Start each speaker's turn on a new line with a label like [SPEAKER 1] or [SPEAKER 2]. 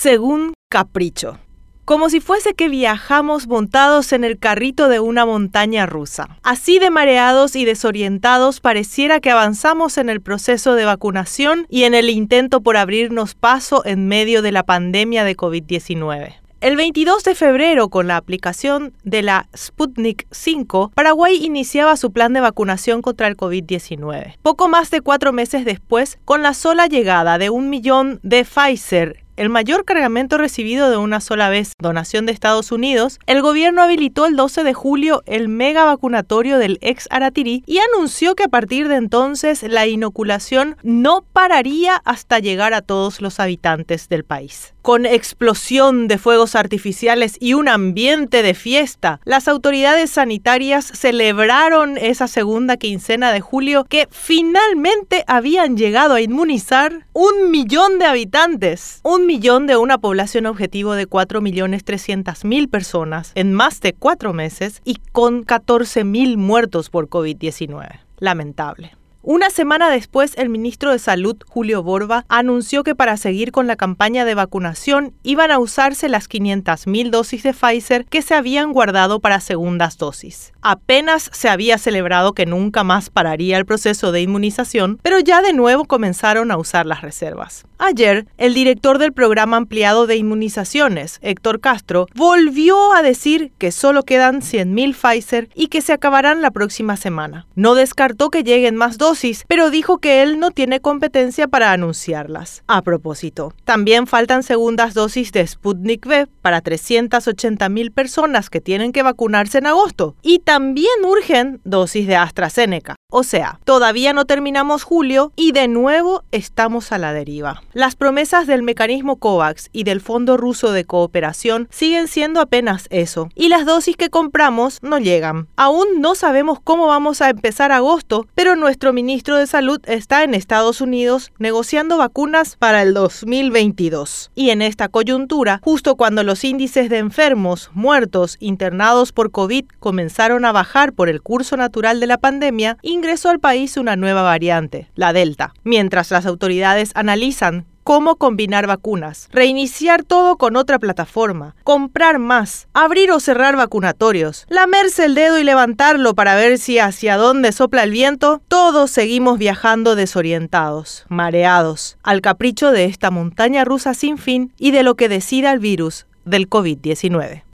[SPEAKER 1] según Capricho como si fuese que viajamos montados en el carrito de una montaña rusa. Así de mareados y desorientados pareciera que avanzamos en el proceso de vacunación y en el intento por abrirnos paso en medio de la pandemia de COVID-19. El 22 de febrero, con la aplicación de la Sputnik 5, Paraguay iniciaba su plan de vacunación contra el COVID-19. Poco más de cuatro meses después, con la sola llegada de un millón de Pfizer el mayor cargamento recibido de una sola vez, donación de Estados Unidos, el gobierno habilitó el 12 de julio el mega vacunatorio del ex Aratirí y anunció que a partir de entonces la inoculación no pararía hasta llegar a todos los habitantes del país. Con explosión de fuegos artificiales y un ambiente de fiesta, las autoridades sanitarias celebraron esa segunda quincena de julio que finalmente habían llegado a inmunizar un millón de habitantes, un millón de una población objetivo de 4.300.000 personas en más de cuatro meses y con 14.000 muertos por COVID-19. Lamentable. Una semana después, el ministro de Salud, Julio Borba, anunció que para seguir con la campaña de vacunación iban a usarse las 500.000 dosis de Pfizer que se habían guardado para segundas dosis. Apenas se había celebrado que nunca más pararía el proceso de inmunización, pero ya de nuevo comenzaron a usar las reservas. Ayer, el director del programa ampliado de inmunizaciones, Héctor Castro, volvió a decir que solo quedan 100.000 Pfizer y que se acabarán la próxima semana. No descartó que lleguen más dosis, pero dijo que él no tiene competencia para anunciarlas. A propósito, también faltan segundas dosis de Sputnik V para 380.000 personas que tienen que vacunarse en agosto y también urgen dosis de AstraZeneca. O sea, todavía no terminamos julio y de nuevo estamos a la deriva. Las promesas del mecanismo COVAX y del Fondo Ruso de Cooperación siguen siendo apenas eso, y las dosis que compramos no llegan. Aún no sabemos cómo vamos a empezar agosto, pero nuestro ministro de Salud está en Estados Unidos negociando vacunas para el 2022. Y en esta coyuntura, justo cuando los índices de enfermos, muertos, internados por COVID comenzaron a bajar por el curso natural de la pandemia, ingresó al país una nueva variante, la Delta. Mientras las autoridades analizan cómo combinar vacunas, reiniciar todo con otra plataforma, comprar más, abrir o cerrar vacunatorios, lamerse el dedo y levantarlo para ver si hacia dónde sopla el viento, todos seguimos viajando desorientados, mareados, al capricho de esta montaña rusa sin fin y de lo que decida el virus del COVID-19.